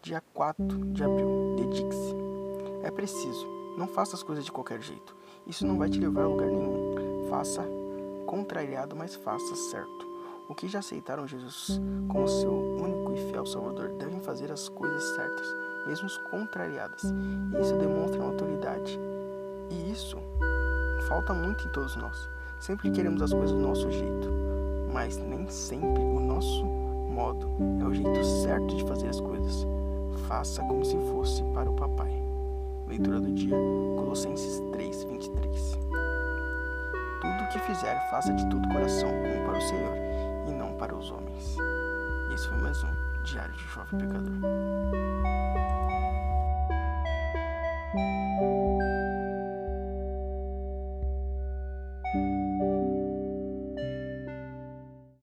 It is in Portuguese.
Dia 4 de abril. Dedique-se. É preciso. Não faça as coisas de qualquer jeito. Isso não vai te levar a lugar nenhum. Faça contrariado, mas faça certo. O que já aceitaram Jesus como seu único e fiel Salvador devem fazer as coisas certas, mesmo contrariadas. Isso demonstra autoridade. E isso falta muito em todos nós. Sempre queremos as coisas do nosso jeito, mas nem sempre o nosso modo é o jeito certo de fazer as coisas. Faça como se fosse para o papai. Leitura do dia, Colossenses 3, 23. Tudo o que fizer, faça de todo coração, como para o Senhor, e não para os homens. Esse foi mais um Diário de Jovem Pecador.